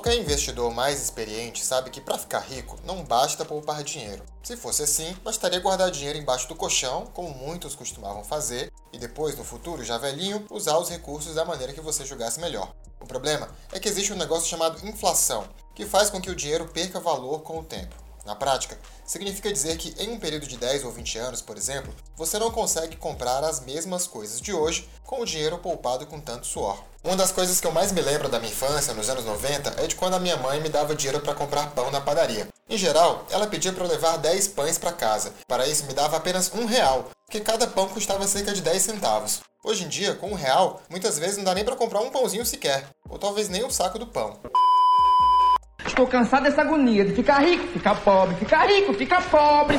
Qualquer investidor mais experiente sabe que para ficar rico não basta poupar dinheiro. Se fosse assim, bastaria guardar dinheiro embaixo do colchão, como muitos costumavam fazer, e depois, no futuro, já velhinho, usar os recursos da maneira que você julgasse melhor. O problema é que existe um negócio chamado inflação, que faz com que o dinheiro perca valor com o tempo. Na prática, significa dizer que em um período de 10 ou 20 anos, por exemplo, você não consegue comprar as mesmas coisas de hoje com o dinheiro poupado com tanto suor. Uma das coisas que eu mais me lembro da minha infância, nos anos 90, é de quando a minha mãe me dava dinheiro para comprar pão na padaria. Em geral, ela pedia para eu levar 10 pães para casa. Para isso, me dava apenas um real, porque cada pão custava cerca de 10 centavos. Hoje em dia, com um real, muitas vezes não dá nem para comprar um pãozinho sequer, ou talvez nem o saco do pão. Estou cansado dessa agonia de ficar rico, ficar pobre, ficar rico, ficar pobre.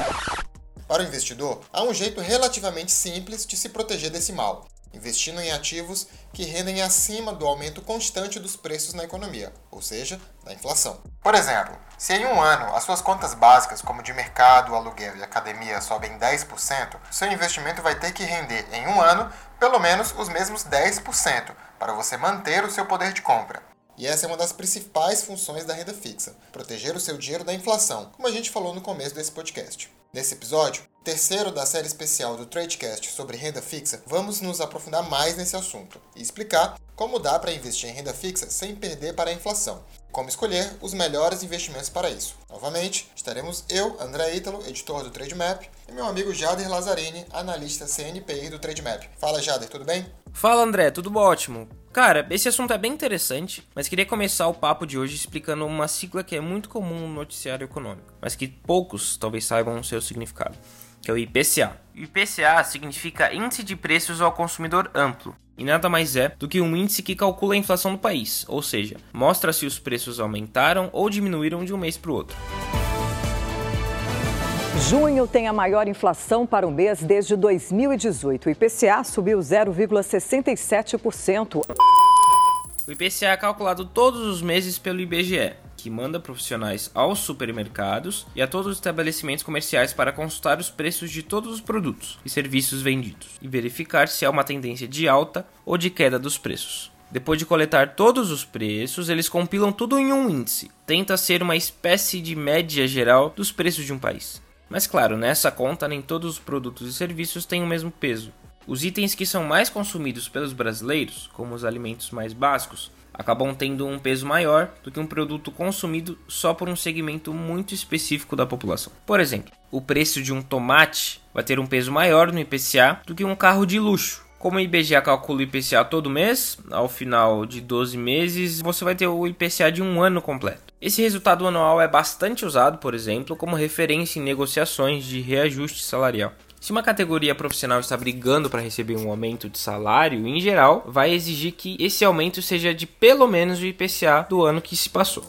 Para o investidor, há um jeito relativamente simples de se proteger desse mal, investindo em ativos que rendem acima do aumento constante dos preços na economia, ou seja, da inflação. Por exemplo, se em um ano as suas contas básicas, como de mercado, aluguel e academia, sobem 10%, seu investimento vai ter que render em um ano pelo menos os mesmos 10% para você manter o seu poder de compra. E essa é uma das principais funções da renda fixa: proteger o seu dinheiro da inflação, como a gente falou no começo desse podcast. Nesse episódio, terceiro da série especial do Tradecast sobre renda fixa, vamos nos aprofundar mais nesse assunto e explicar como dá para investir em renda fixa sem perder para a inflação, como escolher os melhores investimentos para isso. Novamente, estaremos eu, André Ítalo, editor do Trademap, e meu amigo Jader Lazzarini, analista CNPI do Trademap. Fala, Jader, tudo bem? Fala, André, tudo ótimo. Cara, esse assunto é bem interessante, mas queria começar o papo de hoje explicando uma sigla que é muito comum no noticiário econômico, mas que poucos talvez saibam o seu significado, que é o IPCA. IPCA significa Índice de Preços ao Consumidor Amplo, e nada mais é do que um índice que calcula a inflação do país, ou seja, mostra se os preços aumentaram ou diminuíram de um mês para o outro. Junho tem a maior inflação para o mês desde 2018. O IPCA subiu 0,67%. O IPCA é calculado todos os meses pelo IBGE, que manda profissionais aos supermercados e a todos os estabelecimentos comerciais para consultar os preços de todos os produtos e serviços vendidos e verificar se há uma tendência de alta ou de queda dos preços. Depois de coletar todos os preços, eles compilam tudo em um índice. Tenta ser uma espécie de média geral dos preços de um país. Mas claro, nessa conta nem todos os produtos e serviços têm o mesmo peso. Os itens que são mais consumidos pelos brasileiros, como os alimentos mais básicos, acabam tendo um peso maior do que um produto consumido só por um segmento muito específico da população. Por exemplo, o preço de um tomate vai ter um peso maior no IPCA do que um carro de luxo, como o IBGE calcula o IPCA todo mês, ao final de 12 meses, você vai ter o IPCA de um ano completo. Esse resultado anual é bastante usado, por exemplo, como referência em negociações de reajuste salarial. Se uma categoria profissional está brigando para receber um aumento de salário, em geral, vai exigir que esse aumento seja de pelo menos o IPCA do ano que se passou.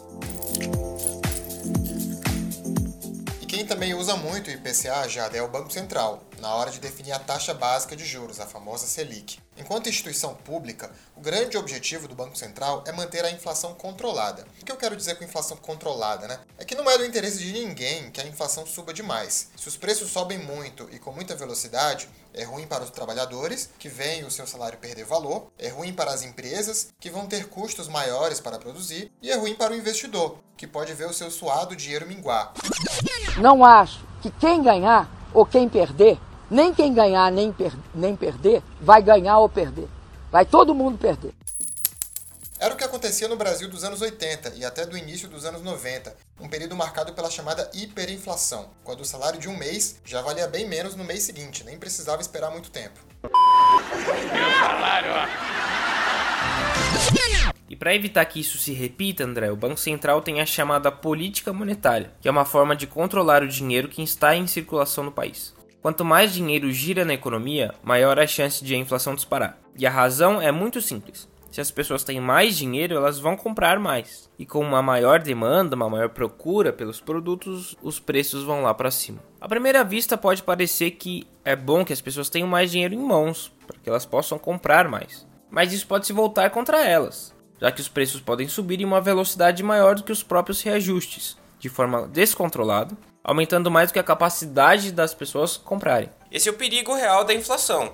Quem também usa muito o IPCA já é o Banco Central, na hora de definir a taxa básica de juros, a famosa Selic. Enquanto instituição pública, o grande objetivo do Banco Central é manter a inflação controlada. O que eu quero dizer com inflação controlada, né? É que não é do interesse de ninguém que a inflação suba demais. Se os preços sobem muito e com muita velocidade, é ruim para os trabalhadores, que veem o seu salário perder valor, é ruim para as empresas, que vão ter custos maiores para produzir, e é ruim para o investidor, que pode ver o seu suado dinheiro minguar. Não acho que quem ganhar ou quem perder nem quem ganhar nem, per nem perder vai ganhar ou perder. Vai todo mundo perder. Era o que acontecia no Brasil dos anos 80 e até do início dos anos 90, um período marcado pela chamada hiperinflação, quando o salário de um mês já valia bem menos no mês seguinte, nem precisava esperar muito tempo. Meu salário, E para evitar que isso se repita, André, o Banco Central tem a chamada política monetária, que é uma forma de controlar o dinheiro que está em circulação no país. Quanto mais dinheiro gira na economia, maior a chance de a inflação disparar. E a razão é muito simples. Se as pessoas têm mais dinheiro, elas vão comprar mais. E com uma maior demanda, uma maior procura pelos produtos, os preços vão lá para cima. À primeira vista, pode parecer que é bom que as pessoas tenham mais dinheiro em mãos, para que elas possam comprar mais. Mas isso pode se voltar contra elas, já que os preços podem subir em uma velocidade maior do que os próprios reajustes, de forma descontrolada, aumentando mais do que a capacidade das pessoas comprarem. Esse é o perigo real da inflação.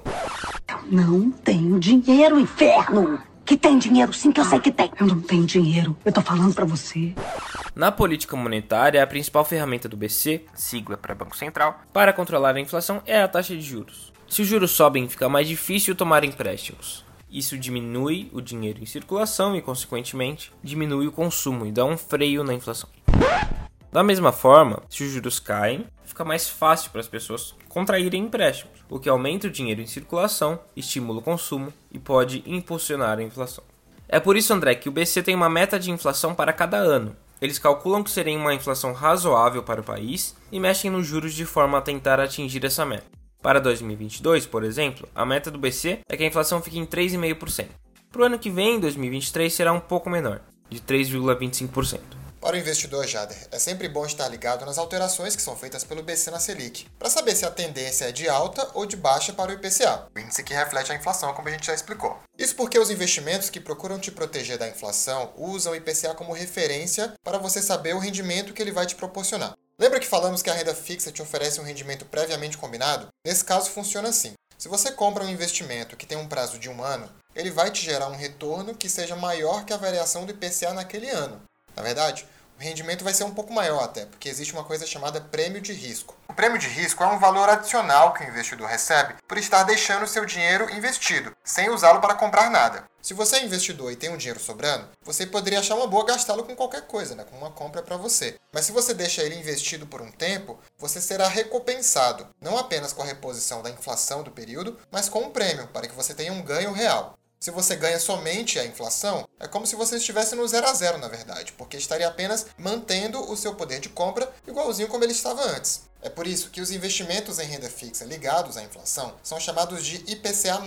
Não tenho dinheiro, inferno! Que tem dinheiro, sim, que eu sei que tem. Eu não tenho dinheiro. Eu tô falando para você. Na política monetária, a principal ferramenta do BC, sigla para Banco Central, para controlar a inflação é a taxa de juros. Se os juros sobem, fica mais difícil tomar empréstimos. Isso diminui o dinheiro em circulação e, consequentemente, diminui o consumo e dá um freio na inflação. Da mesma forma, se os juros caem, fica mais fácil para as pessoas contraírem empréstimos, o que aumenta o dinheiro em circulação, estimula o consumo e pode impulsionar a inflação. É por isso, André, que o BC tem uma meta de inflação para cada ano. Eles calculam que seria uma inflação razoável para o país e mexem nos juros de forma a tentar atingir essa meta. Para 2022, por exemplo, a meta do BC é que a inflação fique em 3,5%. Para o ano que vem, 2023, será um pouco menor, de 3,25%. Para o investidor, Jader, é sempre bom estar ligado nas alterações que são feitas pelo BC na Selic, para saber se a tendência é de alta ou de baixa para o IPCA, o índice que reflete a inflação, como a gente já explicou. Isso porque os investimentos que procuram te proteger da inflação usam o IPCA como referência para você saber o rendimento que ele vai te proporcionar. Lembra que falamos que a renda fixa te oferece um rendimento previamente combinado? Nesse caso, funciona assim. Se você compra um investimento que tem um prazo de um ano, ele vai te gerar um retorno que seja maior que a variação do IPCA naquele ano. Na verdade, o rendimento vai ser um pouco maior até, porque existe uma coisa chamada prêmio de risco. O prêmio de risco é um valor adicional que o investidor recebe por estar deixando seu dinheiro investido, sem usá-lo para comprar nada. Se você é investidor e tem um dinheiro sobrando, você poderia achar uma boa gastá-lo com qualquer coisa, né? com uma compra para você. Mas se você deixa ele investido por um tempo, você será recompensado, não apenas com a reposição da inflação do período, mas com um prêmio, para que você tenha um ganho real. Se você ganha somente a inflação, é como se você estivesse no zero a zero, na verdade, porque estaria apenas mantendo o seu poder de compra igualzinho como ele estava antes. É por isso que os investimentos em renda fixa ligados à inflação são chamados de IPCA+,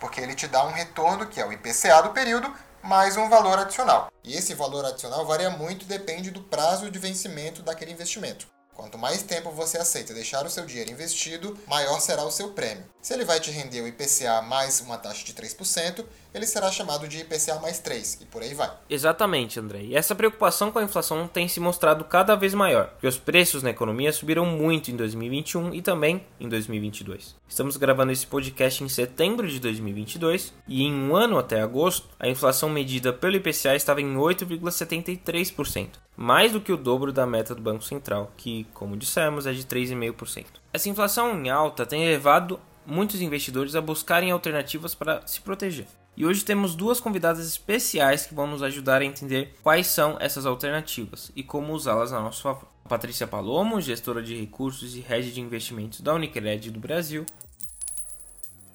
porque ele te dá um retorno que é o IPCA do período mais um valor adicional. E esse valor adicional varia muito e depende do prazo de vencimento daquele investimento. Quanto mais tempo você aceita deixar o seu dinheiro investido, maior será o seu prêmio. Se ele vai te render o IPCA mais uma taxa de 3%, ele será chamado de IPCA mais 3 e por aí vai. Exatamente, André. E essa preocupação com a inflação tem se mostrado cada vez maior, porque os preços na economia subiram muito em 2021 e também em 2022. Estamos gravando esse podcast em setembro de 2022 e em um ano até agosto, a inflação medida pelo IPCA estava em 8,73%, mais do que o dobro da meta do Banco Central, que, como dissemos, é de 3,5%. Essa inflação em alta tem levado muitos investidores a buscarem alternativas para se proteger. E hoje temos duas convidadas especiais que vão nos ajudar a entender quais são essas alternativas e como usá-las a nosso favor. Patrícia Palomo, gestora de recursos e head de investimentos da Unicred do Brasil.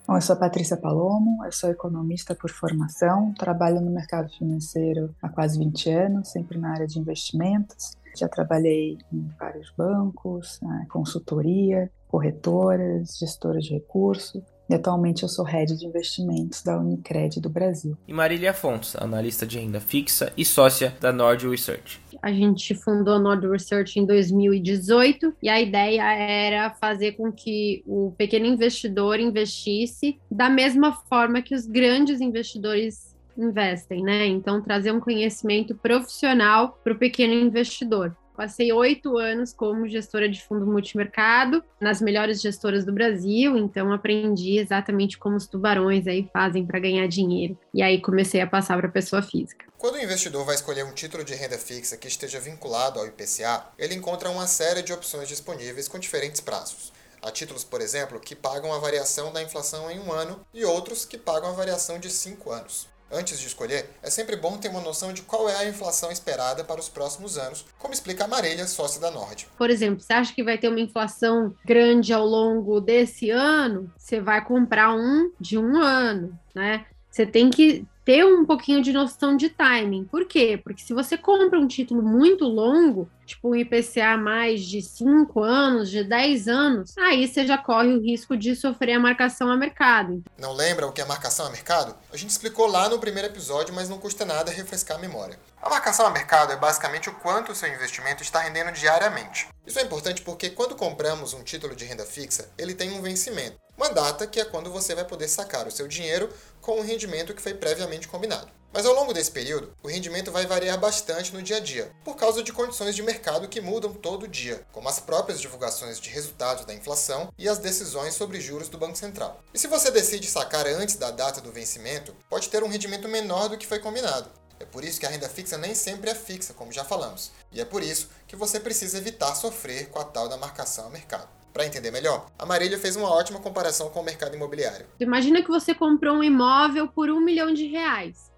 Bom, eu sou Patrícia Palomo, eu sou economista por formação, trabalho no mercado financeiro há quase 20 anos, sempre na área de investimentos. Já trabalhei em vários bancos, consultoria, corretoras, gestoras de recursos e atualmente eu sou head de investimentos da Unicred do Brasil. E Marília Fontes, analista de renda fixa e sócia da Nord Research. A gente fundou a Nord Research em 2018 e a ideia era fazer com que o pequeno investidor investisse da mesma forma que os grandes investidores investem, né? Então, trazer um conhecimento profissional para o pequeno investidor. Passei oito anos como gestora de fundo multimercado nas melhores gestoras do Brasil, então aprendi exatamente como os tubarões aí fazem para ganhar dinheiro. E aí comecei a passar para pessoa física. Quando o investidor vai escolher um título de renda fixa que esteja vinculado ao IPCA, ele encontra uma série de opções disponíveis com diferentes prazos. Há títulos, por exemplo, que pagam a variação da inflação em um ano e outros que pagam a variação de cinco anos. Antes de escolher, é sempre bom ter uma noção de qual é a inflação esperada para os próximos anos, como explica a Marília, sócia da Nord. Por exemplo, você acha que vai ter uma inflação grande ao longo desse ano? Você vai comprar um de um ano, né? Você tem que ter um pouquinho de noção de timing. Por quê? Porque se você compra um título muito longo, tipo um IPCA mais de 5 anos, de 10 anos, aí você já corre o risco de sofrer a marcação a mercado. Não lembra o que é marcação a mercado? A gente explicou lá no primeiro episódio, mas não custa nada refrescar a memória. A marcação a mercado é basicamente o quanto o seu investimento está rendendo diariamente. Isso é importante porque quando compramos um título de renda fixa, ele tem um vencimento. Uma data que é quando você vai poder sacar o seu dinheiro com o rendimento que foi previamente combinado. Mas ao longo desse período, o rendimento vai variar bastante no dia a dia, por causa de condições de mercado que mudam todo dia, como as próprias divulgações de resultados da inflação e as decisões sobre juros do Banco Central. E se você decide sacar antes da data do vencimento, pode ter um rendimento menor do que foi combinado. É por isso que a renda fixa nem sempre é fixa, como já falamos, e é por isso que você precisa evitar sofrer com a tal da marcação a mercado. Para entender melhor, a Marília fez uma ótima comparação com o mercado imobiliário. Imagina que você comprou um imóvel por um milhão de reais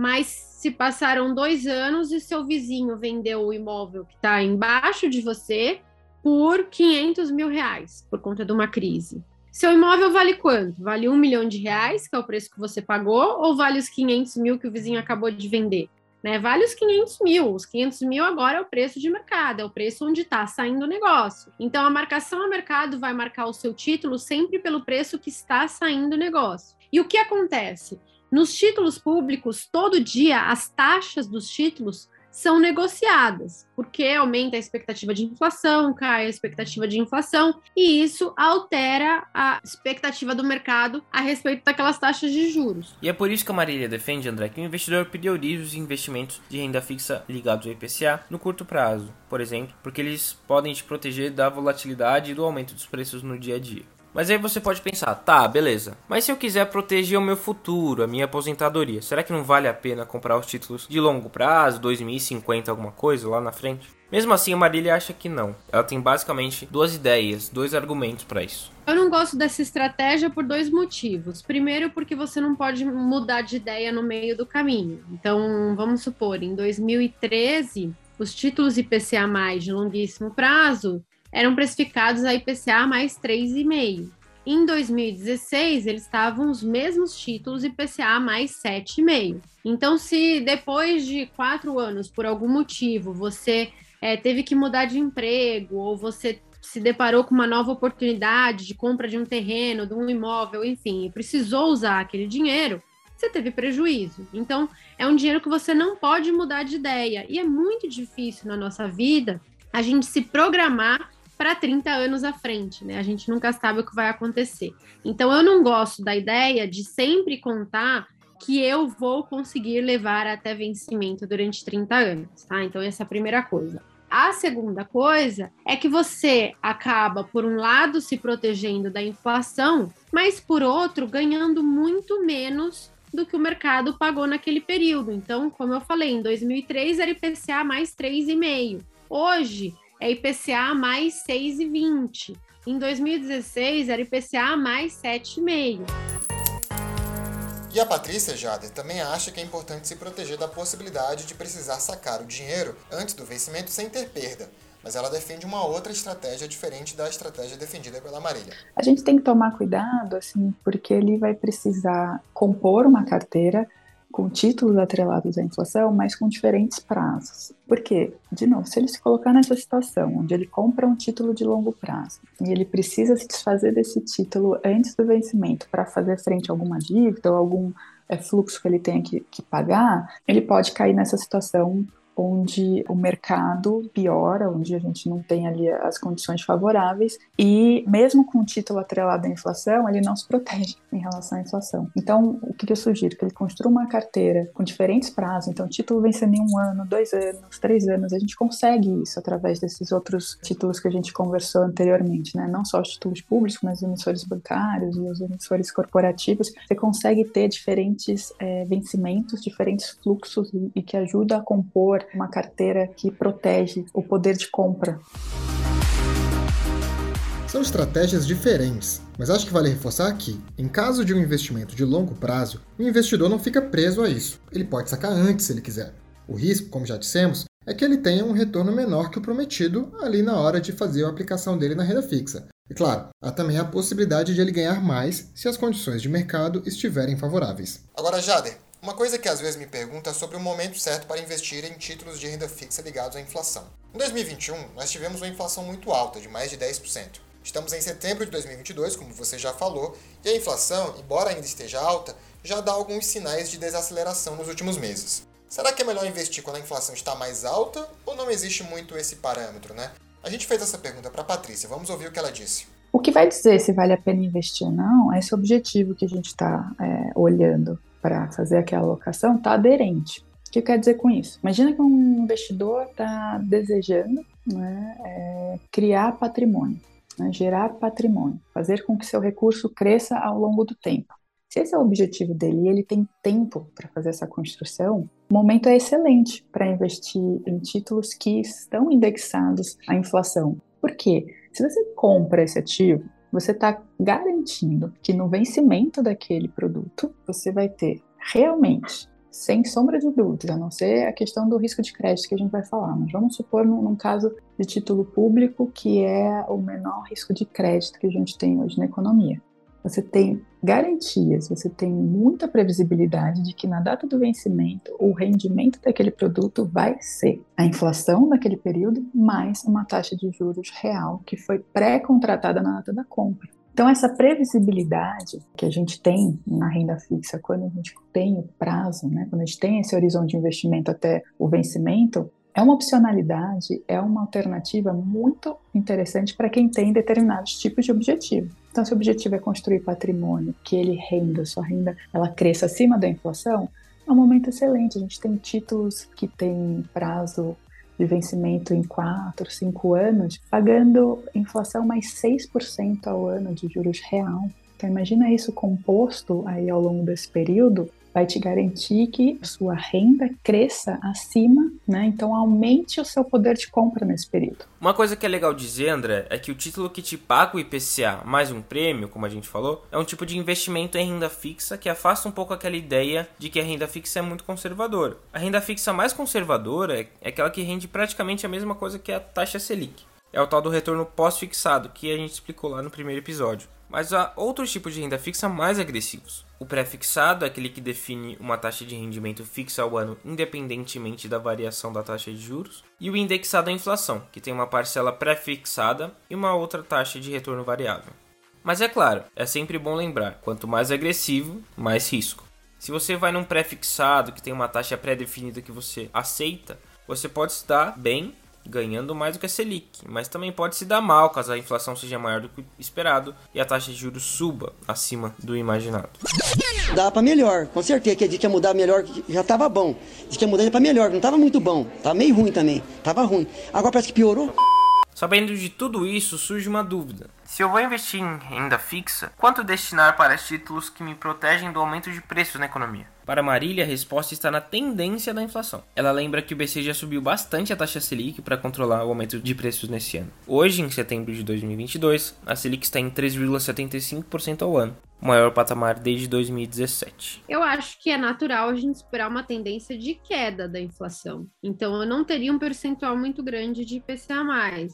mas se passaram dois anos e seu vizinho vendeu o imóvel que está embaixo de você por 500 mil reais, por conta de uma crise. Seu imóvel vale quanto? Vale um milhão de reais, que é o preço que você pagou, ou vale os 500 mil que o vizinho acabou de vender? Né? Vale os 500 mil. Os 500 mil agora é o preço de mercado, é o preço onde está saindo o negócio. Então, a marcação a mercado vai marcar o seu título sempre pelo preço que está saindo o negócio. E o que acontece? Nos títulos públicos, todo dia as taxas dos títulos são negociadas, porque aumenta a expectativa de inflação, cai a expectativa de inflação, e isso altera a expectativa do mercado a respeito daquelas taxas de juros. E é por isso que a Marília defende, André, que o investidor priorize os investimentos de renda fixa ligados ao IPCA no curto prazo, por exemplo, porque eles podem te proteger da volatilidade e do aumento dos preços no dia a dia. Mas aí você pode pensar, tá, beleza. Mas se eu quiser proteger o meu futuro, a minha aposentadoria, será que não vale a pena comprar os títulos de longo prazo, 2050, alguma coisa lá na frente? Mesmo assim, a Marília acha que não. Ela tem basicamente duas ideias, dois argumentos para isso. Eu não gosto dessa estratégia por dois motivos. Primeiro, porque você não pode mudar de ideia no meio do caminho. Então, vamos supor, em 2013, os títulos IPCA de longuíssimo prazo eram precificados a IPCA mais 3,5. Em 2016, eles estavam os mesmos títulos IPCA mais 7,5. Então, se depois de quatro anos, por algum motivo, você é, teve que mudar de emprego ou você se deparou com uma nova oportunidade de compra de um terreno, de um imóvel, enfim, e precisou usar aquele dinheiro, você teve prejuízo. Então, é um dinheiro que você não pode mudar de ideia. E é muito difícil na nossa vida a gente se programar para 30 anos à frente, né? A gente nunca sabe o que vai acontecer. Então eu não gosto da ideia de sempre contar que eu vou conseguir levar até vencimento durante 30 anos, tá? Então essa é a primeira coisa. A segunda coisa é que você acaba, por um lado, se protegendo da inflação, mas por outro, ganhando muito menos do que o mercado pagou naquele período. Então, como eu falei, em 2003 era IPCA mais 3,5. Hoje, é IPCA mais 6,20. Em 2016 era IPCA mais 7,5. E a Patrícia Jader também acha que é importante se proteger da possibilidade de precisar sacar o dinheiro antes do vencimento sem ter perda. Mas ela defende uma outra estratégia diferente da estratégia defendida pela Marília. A gente tem que tomar cuidado, assim, porque ele vai precisar compor uma carteira com títulos atrelados à inflação, mas com diferentes prazos. Por quê? De novo, se ele se colocar nessa situação onde ele compra um título de longo prazo e ele precisa se desfazer desse título antes do vencimento para fazer frente a alguma dívida ou algum é, fluxo que ele tenha que, que pagar, ele pode cair nessa situação onde o mercado piora, onde a gente não tem ali as condições favoráveis e mesmo com o título atrelado à inflação, ele não se protege em relação à inflação. Então, o que eu sugiro? Que ele construa uma carteira com diferentes prazos, então título vencendo em um ano, dois anos, três anos, a gente consegue isso através desses outros títulos que a gente conversou anteriormente, né? Não só os títulos públicos, mas os emissores bancários e os emissores corporativos. Você consegue ter diferentes é, vencimentos, diferentes fluxos e, e que ajuda a compor uma carteira que protege o poder de compra. São estratégias diferentes, mas acho que vale reforçar que, em caso de um investimento de longo prazo, o investidor não fica preso a isso. Ele pode sacar antes se ele quiser. O risco, como já dissemos, é que ele tenha um retorno menor que o prometido ali na hora de fazer a aplicação dele na renda fixa. E claro, há também a possibilidade de ele ganhar mais se as condições de mercado estiverem favoráveis. Agora, Jader, uma coisa que às vezes me pergunta é sobre o momento certo para investir em títulos de renda fixa ligados à inflação. Em 2021, nós tivemos uma inflação muito alta, de mais de 10%. Estamos em setembro de 2022, como você já falou, e a inflação, embora ainda esteja alta, já dá alguns sinais de desaceleração nos últimos meses. Será que é melhor investir quando a inflação está mais alta ou não existe muito esse parâmetro, né? A gente fez essa pergunta para a Patrícia, vamos ouvir o que ela disse. O que vai dizer se vale a pena investir ou não é esse objetivo que a gente está é, olhando para fazer aquela alocação está aderente. O que quer dizer com isso? Imagina que um investidor está desejando né, é, criar patrimônio, né, gerar patrimônio, fazer com que seu recurso cresça ao longo do tempo. Se esse é o objetivo dele e ele tem tempo para fazer essa construção, o momento é excelente para investir em títulos que estão indexados à inflação. Por quê? Se você compra esse ativo, você está garantindo que no vencimento daquele produto você vai ter realmente, sem sombra de dúvida, a não ser a questão do risco de crédito que a gente vai falar, mas vamos supor num, num caso de título público que é o menor risco de crédito que a gente tem hoje na economia. Você tem garantias, você tem muita previsibilidade de que na data do vencimento o rendimento daquele produto vai ser a inflação naquele período mais uma taxa de juros real que foi pré-contratada na data da compra. Então, essa previsibilidade que a gente tem na renda fixa, quando a gente tem o prazo, né, quando a gente tem esse horizonte de investimento até o vencimento, é uma opcionalidade, é uma alternativa muito interessante para quem tem determinados tipos de objetivo. Então, se o objetivo é construir patrimônio, que ele renda, sua renda ela cresça acima da inflação, é um momento excelente. A gente tem títulos que têm prazo de vencimento em 4, 5 anos, pagando inflação mais 6% ao ano de juros real. Então imagina isso composto aí ao longo desse período, vai te garantir que sua renda cresça acima, né? Então aumente o seu poder de compra nesse período. Uma coisa que é legal dizer, André, é que o título que te paga o IPCA mais um prêmio, como a gente falou, é um tipo de investimento em renda fixa que afasta um pouco aquela ideia de que a renda fixa é muito conservadora. A renda fixa mais conservadora é aquela que rende praticamente a mesma coisa que a taxa Selic. É o tal do retorno pós-fixado, que a gente explicou lá no primeiro episódio. Mas há outros tipos de renda fixa mais agressivos. O pré-fixado é aquele que define uma taxa de rendimento fixa ao ano independentemente da variação da taxa de juros. E o indexado à inflação, que tem uma parcela pré-fixada e uma outra taxa de retorno variável. Mas é claro, é sempre bom lembrar: quanto mais agressivo, mais risco. Se você vai num pré-fixado que tem uma taxa pré-definida que você aceita, você pode estar bem ganhando mais do que a Selic, mas também pode se dar mal caso a inflação seja maior do que esperado e a taxa de juros suba acima do imaginado. Dá para melhor, com certeza que a gente ia mudar melhor, já estava bom. Diz que ia mudar para melhor, não estava muito bom, estava meio ruim também, estava ruim. Agora parece que piorou. Sabendo de tudo isso, surge uma dúvida. Se eu vou investir em renda fixa, quanto destinar para títulos que me protegem do aumento de preços na economia? Para Marília, a resposta está na tendência da inflação. Ela lembra que o BC já subiu bastante a taxa Selic para controlar o aumento de preços nesse ano. Hoje, em setembro de 2022, a Selic está em 3,75% ao ano, o maior patamar desde 2017. Eu acho que é natural a gente esperar uma tendência de queda da inflação. Então, eu não teria um percentual muito grande de IPCA+.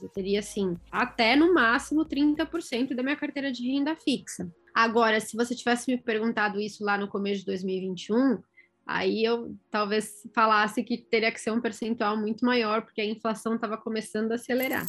Eu teria, assim, até no máximo 30% da minha carteira de renda fixa. Agora, se você tivesse me perguntado isso lá no começo de 2021, aí eu talvez falasse que teria que ser um percentual muito maior, porque a inflação estava começando a acelerar.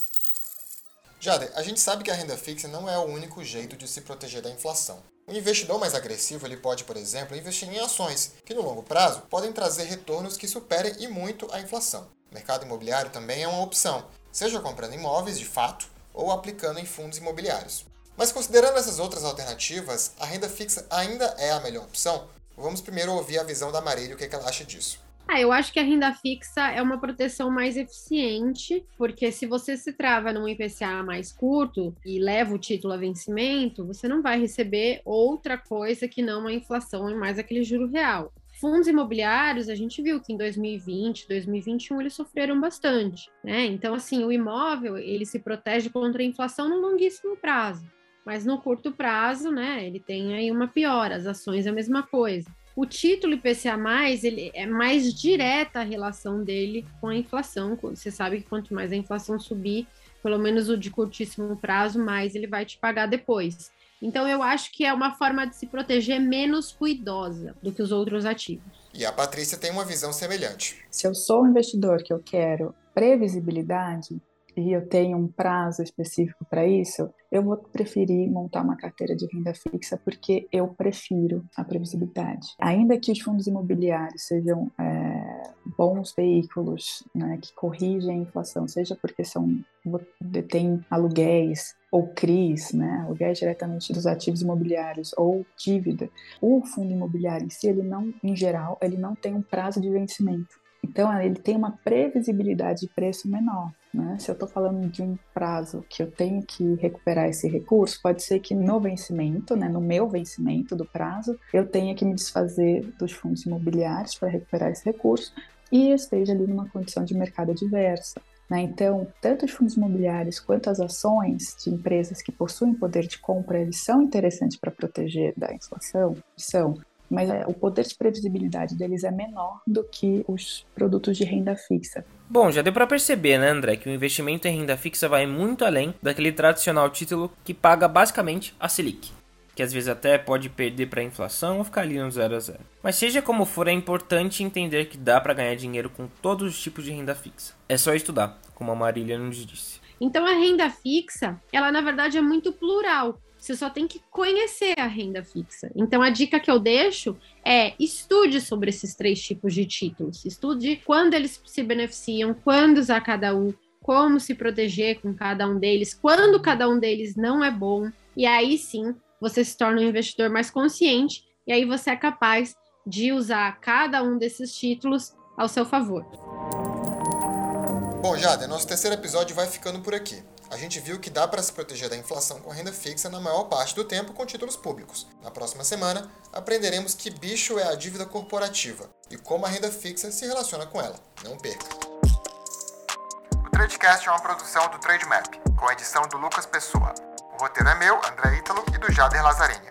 Jade, a gente sabe que a renda fixa não é o único jeito de se proteger da inflação. O investidor mais agressivo ele pode, por exemplo, investir em ações, que no longo prazo podem trazer retornos que superem e muito a inflação. O mercado imobiliário também é uma opção, seja comprando imóveis de fato ou aplicando em fundos imobiliários. Mas considerando essas outras alternativas, a renda fixa ainda é a melhor opção? Vamos primeiro ouvir a visão da Marília, o que, é que ela acha disso. Ah, eu acho que a renda fixa é uma proteção mais eficiente, porque se você se trava num IPCA mais curto e leva o título a vencimento, você não vai receber outra coisa que não a inflação e mais aquele juro real. Fundos imobiliários, a gente viu que em 2020, 2021 eles sofreram bastante, né? Então, assim, o imóvel, ele se protege contra a inflação no longuíssimo prazo mas no curto prazo, né, ele tem aí uma piora, as ações é a mesma coisa. O título IPCA+, ele é mais direta a relação dele com a inflação. Você sabe que quanto mais a inflação subir, pelo menos o de curtíssimo prazo, mais ele vai te pagar depois. Então eu acho que é uma forma de se proteger menos cuidosa do que os outros ativos. E a Patrícia tem uma visão semelhante. Se eu sou um investidor que eu quero previsibilidade, e eu tenho um prazo específico para isso, eu vou preferir montar uma carteira de renda fixa porque eu prefiro a previsibilidade. Ainda que os fundos imobiliários sejam é, bons veículos né, que corrigem a inflação, seja porque são detêm aluguéis ou CRIs, né, aluguéis diretamente dos ativos imobiliários ou dívida. O fundo imobiliário em si, ele não, em geral, ele não tem um prazo de vencimento. Então, ele tem uma previsibilidade de preço menor. Né? Se eu estou falando de um prazo que eu tenho que recuperar esse recurso, pode ser que no vencimento, né, no meu vencimento do prazo, eu tenha que me desfazer dos fundos imobiliários para recuperar esse recurso e esteja ali numa condição de mercado adversa. Né? Então, tanto os fundos imobiliários quanto as ações de empresas que possuem poder de compra, eles são interessantes para proteger da inflação? São mas é, o poder de previsibilidade deles é menor do que os produtos de renda fixa. Bom, já deu para perceber, né, André, que o investimento em renda fixa vai muito além daquele tradicional título que paga basicamente a Selic, que às vezes até pode perder para a inflação ou ficar ali no zero a zero. Mas seja como for, é importante entender que dá para ganhar dinheiro com todos os tipos de renda fixa. É só estudar, como a Marília nos disse. Então a renda fixa, ela na verdade é muito plural. Você só tem que conhecer a renda fixa. Então, a dica que eu deixo é estude sobre esses três tipos de títulos. Estude quando eles se beneficiam, quando usar cada um, como se proteger com cada um deles, quando cada um deles não é bom. E aí sim, você se torna um investidor mais consciente e aí você é capaz de usar cada um desses títulos ao seu favor. Bom, Jade, nosso terceiro episódio vai ficando por aqui a gente viu que dá para se proteger da inflação com renda fixa na maior parte do tempo com títulos públicos. Na próxima semana, aprenderemos que bicho é a dívida corporativa e como a renda fixa se relaciona com ela. Não perca! O Tradecast é uma produção do Trademap, com a edição do Lucas Pessoa. O roteiro é meu, André Ítalo e do Jader Lazzarini.